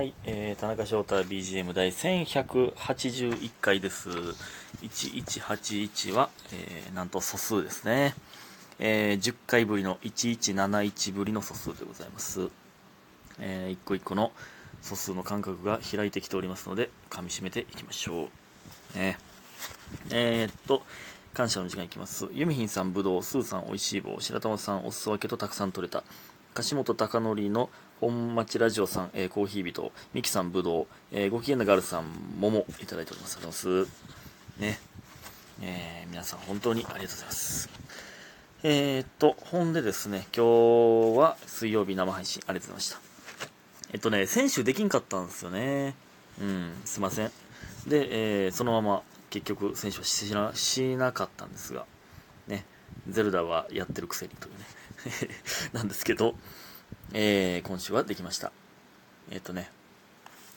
はい、えー、田中翔太 BGM 第1181回です。1181は、えー、なんと素数ですね。えー、10回ぶりの1171ぶりの素数でございます。えー、一個一個の素数の間隔が開いてきておりますので、噛み締めていきましょう。ね。えー、っと、感謝の時間いきます。ユミヒンさん、ぶどう、スーさん、おいしい棒、白玉さん、お裾分けとたくさん取れた。樫本貴則の本町ラジオさん、えー、コーヒー人、ミキさん、ぶどう、えー、ご機嫌なガールさん、桃、いただいております。ありがとうございます。ね。えー、皆さん本当にありがとうございます。えー、っと、ほんでですね、今日は水曜日生配信、ありがとうございました。えっとね、先週できんかったんですよね。うん、すいません。で、えー、そのまま結局選手はしなしなかったんですが、ね、ゼルダはやってるくせにというね、なんですけど、えー、今週はできました。えっ、とね、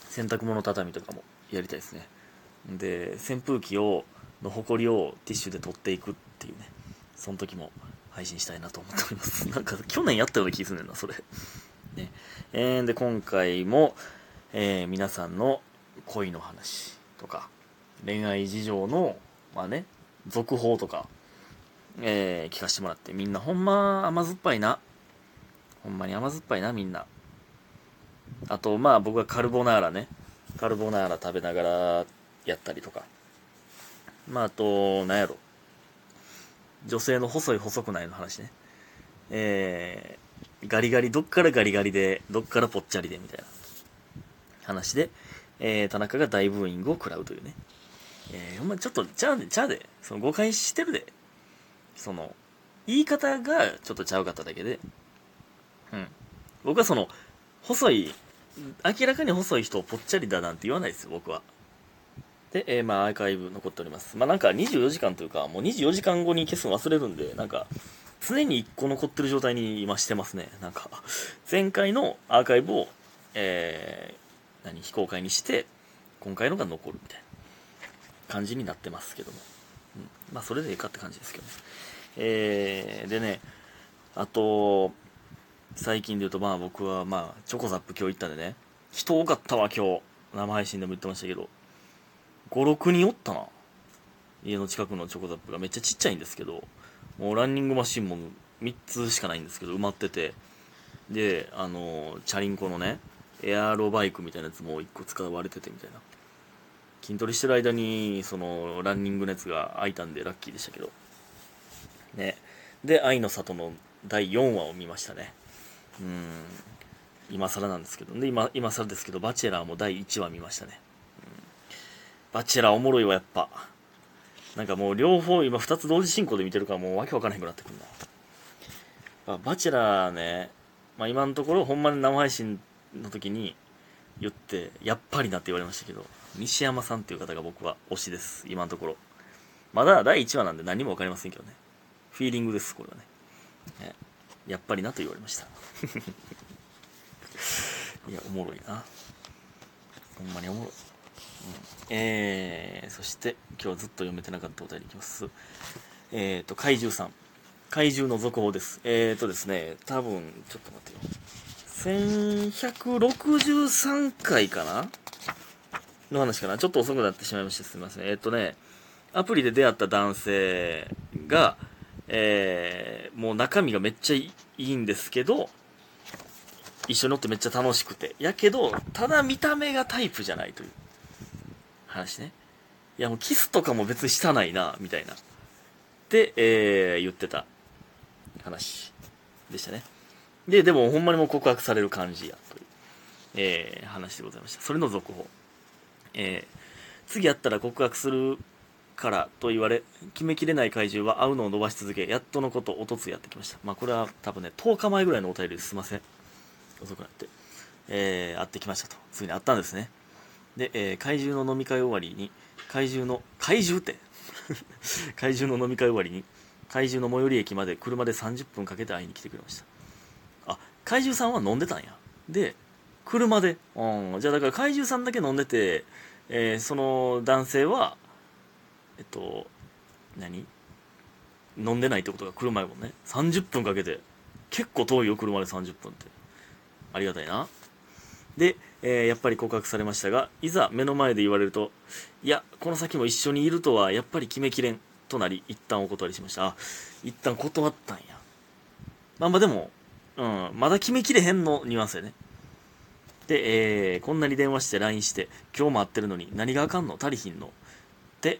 洗濯物畳とかもやりたいですね。で、扇風機を、の埃をティッシュで取っていくっていうね、その時も配信したいなと思っております。なんか去年やったような気するねんな、それ。ね。えー、で、今回も、えー、皆さんの恋の話とか、恋愛事情の、まあね、続報とか、えー、聞かせてもらって、みんなほんま甘酸っぱいな。ほんまに甘酸っぱいな、みんな。あと、まあ僕はカルボナーラね。カルボナーラ食べながらやったりとか。まああと、なんやろ。女性の細い細くないの話ね。えー、ガリガリ、どっからガリガリで、どっからぽっちゃりで、みたいな話で、えー、田中が大ブーイングを食らうというね。えー、ほんまちょっと、ちゃうで、ちゃうで、その誤解してるで。その、言い方がちょっとちゃうかっただけで、うん。僕はその、細い、明らかに細い人をぽっちゃりだなんて言わないですよ、僕は。で、えーまあ、アーカイブ残っております。まあ、なんか24時間というか、もう24時間後に消すの忘れるんで、なんか、常に1個残ってる状態に今してますね。なんか、前回のアーカイブを、えー、何、非公開にして、今回のが残るみたいな感じになってますけども。うん、まあ、それでいいかって感じですけどね。えー、でね、あと、最近で言うと、まあ僕は、まあ、チョコザップ今日行ったんでね、人多かったわ、今日。生配信でも言ってましたけど、5、6人おったな。家の近くのチョコザップがめっちゃちっちゃいんですけど、もうランニングマシンも3つしかないんですけど、埋まってて、で、あの、チャリンコのね、エアロバイクみたいなやつも1個使われててみたいな。筋トレしてる間に、その、ランニングのやつが開いたんでラッキーでしたけど。ね。で、愛の里の第4話を見ましたね。うん。今更なんですけど。で、今、今更ですけど、バチェラーも第1話見ましたね。うん、バチェラーおもろいわ、やっぱ。なんかもう両方、今2つ同時進行で見てるからもうわけわからへんくなってくるな。バチェラーね、まあ今のところほんまに生配信の時に言って、やっぱりなって言われましたけど、西山さんっていう方が僕は推しです。今のところ。まだ第1話なんで何もわかりませんけどね。フィーリングです、これはね。ねやっぱりなと言われました。いや、おもろいな。ほんまにおもろい。うん、えー、そして、今日ずっと読めてなかったお便りいきます。えーと、怪獣さん。怪獣の続報です。えーとですね、多分、ちょっと待ってよ。1163回かな？の話かな？ちょっと遅くなってしまいました。すみません。えーとね、アプリで出会った男性が、えー、もう中身がめっちゃいいんですけど、一緒に乗ってめっちゃ楽しくて。やけど、ただ見た目がタイプじゃないという話ね。いやもうキスとかも別にしたないな、みたいな。で、えー、言ってた話でしたね。で、でもほんまにもう告白される感じや、という、えー、話でございました。それの続報。えー、次やったら告白するからと言われ、決めきれない怪獣は会うのを伸ばし続け、やっとのこと、おとつやってきました。まあこれは多分ね、10日前ぐらいのお便りですいません。遅くなって。えー、会ってきましたと。ついに会ったんですね。で、えー、怪獣の飲み会終わりに、怪獣の、怪獣って？怪獣の飲み会終わりに、怪獣の最寄り駅まで車で30分かけて会いに来てくれました。あ、怪獣さんは飲んでたんや。で、車で。うん、じゃあだから怪獣さんだけ飲んでて、えー、その男性は、えっと、何？飲んでないってことが車やもんね。30分かけて。結構遠いよ、車で30分って。ありがたいな。で、えーやっぱり告白されましたがいざ目の前で言われるといやこの先も一緒にいるとはやっぱり決めきれんとなり一旦お断りしましたあ一旦断ったんやまあまあでも、うん、まだ決めきれへんのニュアンスやねで、えーこんなに電話して LINE して今日も会ってるのに何があかんの？足りひんの、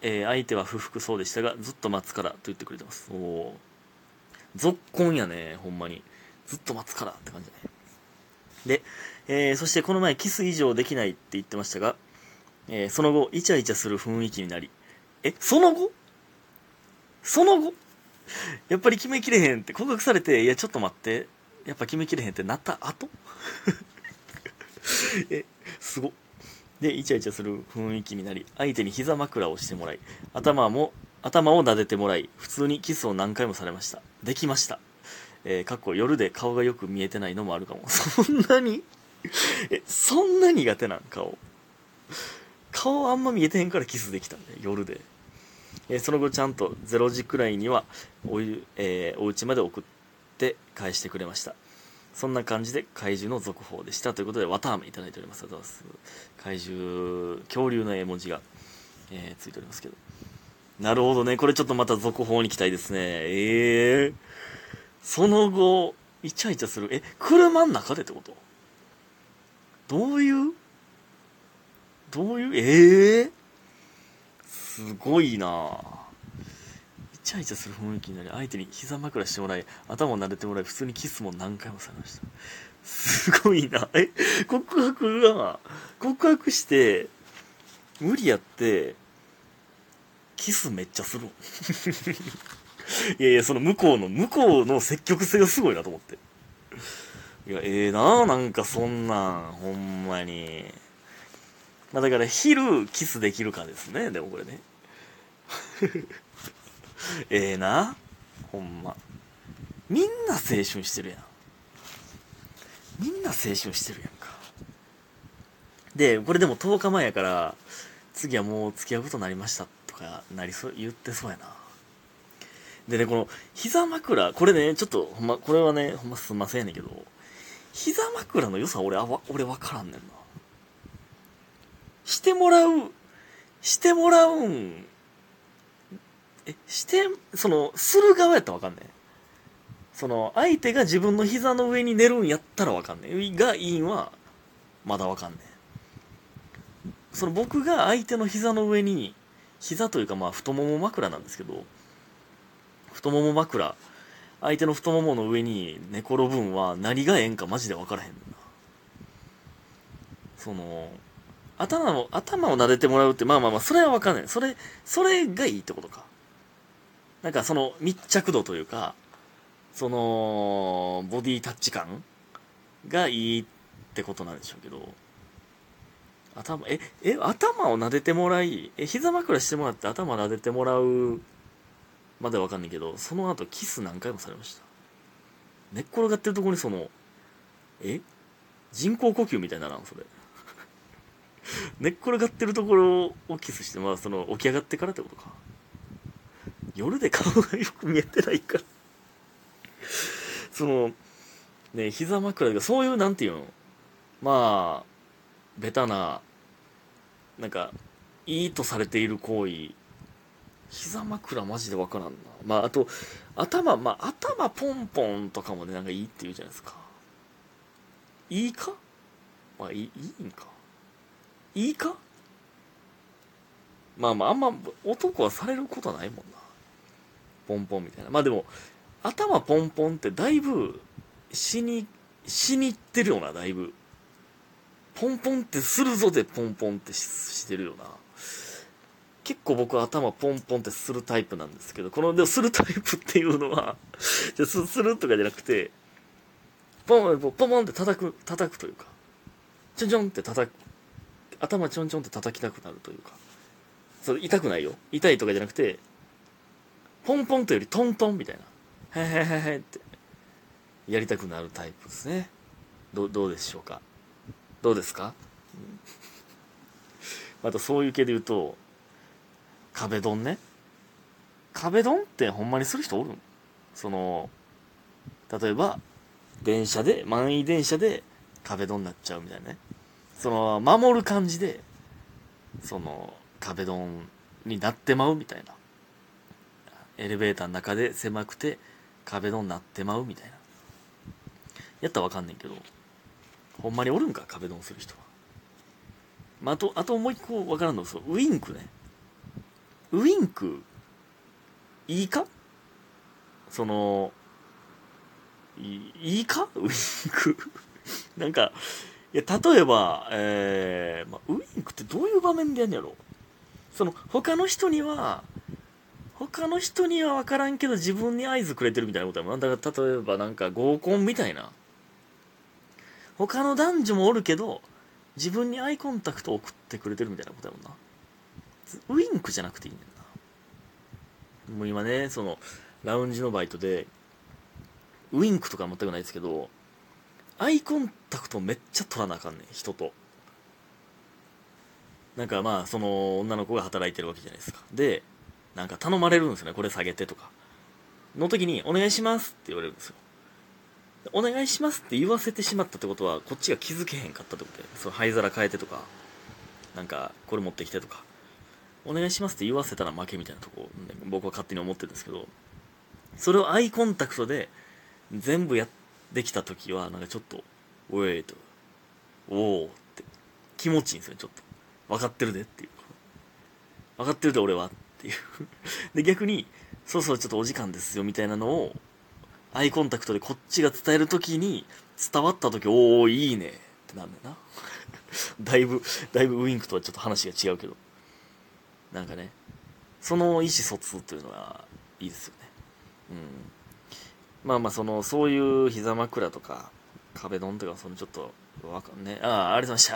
えー相手は不服そうでしたがずっと待つからと言ってくれてます。おお続婚やねほんまに。ずっと待つからって感じだね。で、えーそしてこの前キス以上できないって言ってましたが、えーその後イチャイチャする雰囲気になりえその後？その後？やっぱり決めきれへんって告白されていやちょっと待ってやっぱ決めきれへんってなった後？えすごっでイチャイチャする雰囲気になり相手に膝枕をしてもらい頭も頭を撫でてもらい普通にキスを何回もされました。できました。えー、かっこ夜で顔がよく見えてないのもあるかも。そんなに？えそんな苦手なん顔。顔あんま見えてへんからキスできたんで夜で、えーその後ちゃんと0時くらいにはお、えーお家まで送って返してくれました。そんな感じで怪獣の続報でしたということで綿あめいただいております。あす怪獣恐竜の絵文字が、えーついておりますけど。なるほどね。これちょっとまた続報に期待ですね。ええー、その後イチャイチャする。え車の中でってこと？どういう？どういう？ええー、すごいな。ぁイチャイチャする雰囲気になり相手に膝枕してもらい頭を撫でてもらい普通にキスも何回もされました。すごいな。え告白が告白して無理やってキスめっちゃする。いやいやその向こうの向こうの積極性がすごいなと思って。いやええななんかそんなんほんまに。まあだから昼キスできるかですねでもこれね。ええなほんま。みんな青春してるやん。みんな青春してるやんか。でこれでも10日前やから次はもう付き合うことになりましたとかなりそう言ってそうやな。でねこの膝枕これねちょっとほんまこれはねほんますんませんやねんけど膝枕の良さ俺あわ俺分からんねんな。してもらうしてもらうんえしてそのする側やったら分かんねん。その相手が自分の膝の上に寝るんやったら分かんねん。がいいんはまだ分かんねん。その僕が相手の膝の上に膝というかまあ太もも枕なんですけど太もも枕相手の太ももの上に寝転ぶんは何がええんかマジで分からへんねんな。その頭を頭を撫でてもらうってまあまあまあそれは分かんないそれそれがいいってことか。なんかその密着度というかそのボディタッチ感がいいってことなんでしょうけど頭ええ頭を撫でてもらいえ膝枕してもらって頭撫でてもらうまでわかんないけどその後キス何回もされました。寝っ転がってるところにそのえ人工呼吸みたいなのそれ。寝っ転がってるところをキスしてまあその起き上がってからってことか。夜で顔がよく見えてないから。そのね膝枕がそういうなんていうの？まあベタななんかいいとされている行為。膝枕マジでわからんな。まああと頭まあ頭ポンポンとかもねなんかいいって言うじゃないですか。いいか？まあいいいいんか。いいか？まあまああんま男はされることはないもんな。ポンポンみたいな。まあでも頭ポンポンってだいぶ死に死にいってるよなだいぶ。ポンポンってするぞでポンポンってししてるよな。結構僕は頭ポンポンってするタイプなんですけどこのでもするタイプっていうのは じゃすするとかじゃなくてポンポンポンポンって叩く叩くというかちょんちょんって叩く頭ちょんちょんって叩きたくなるというか。それ痛くないよ。痛いとかじゃなくてポンポンというよりトントンみたいな。へへへへってやりたくなるタイプですね。どどうでしょうか？どうですか、うん。またそういう系で言うと壁ドンね。壁ドンってほんまにする人おるん？その例えば電車で満員電車で壁ドンになっちゃうみたいなね。その守る感じでその壁ドンになってまうみたいな。エレベーターの中で狭くて壁ドンなってまうみたいな。やったらわかんねんけど。ほんまにおるんか壁ドンする人は、まあ、あとあともう一個わからんのそうウインクね。ウインクいいか？そのいいか？ウインク。なんかいや例えば、えーまあ、ウインクってどういう場面でやんやろ。その他の人には他の人には分からんけど自分に合図くれてるみたいなことやもん。だから例えばなんか合コンみたいな。他の男女もおるけど自分にアイコンタクトを送ってくれてるみたいなことやもんな。ウインクじゃなくていいねんな。もう今ねそのラウンジのバイトでウインクとか全くないですけどアイコンタクトめっちゃ取らなあかんねん人と。なんかまあその女の子が働いてるわけじゃないですか。でなんか頼まれるんですよねこれ下げてとか。の時に「お願いします」って言われるんですよ。お願いしますって言わせてしまったってことはこっちが気づけへんかったってことでその灰皿変えてとかなんかこれ持ってきてとか。お願いしますって言わせたら負けみたいなとこ、僕は勝手に思ってるんですけどそれをアイコンタクトで全部やってきた時はなんかちょっと「おい」と「おお」って気持ちいいんですよねちょっと。分かってるでっていう。分かってるで俺はっていう。で逆にそうそうちょっとお時間ですよみたいなのをアイコンタクトでこっちが伝える時に伝わった時おおいいね。ってなん だよな。だいぶだいぶウインクとはちょっと話が違うけど。なんかねその意思疎通というのはいいですよね。うん。まあまあそのそういう膝枕とか壁ドンとかそのちょっとわかんねああありがとうございました。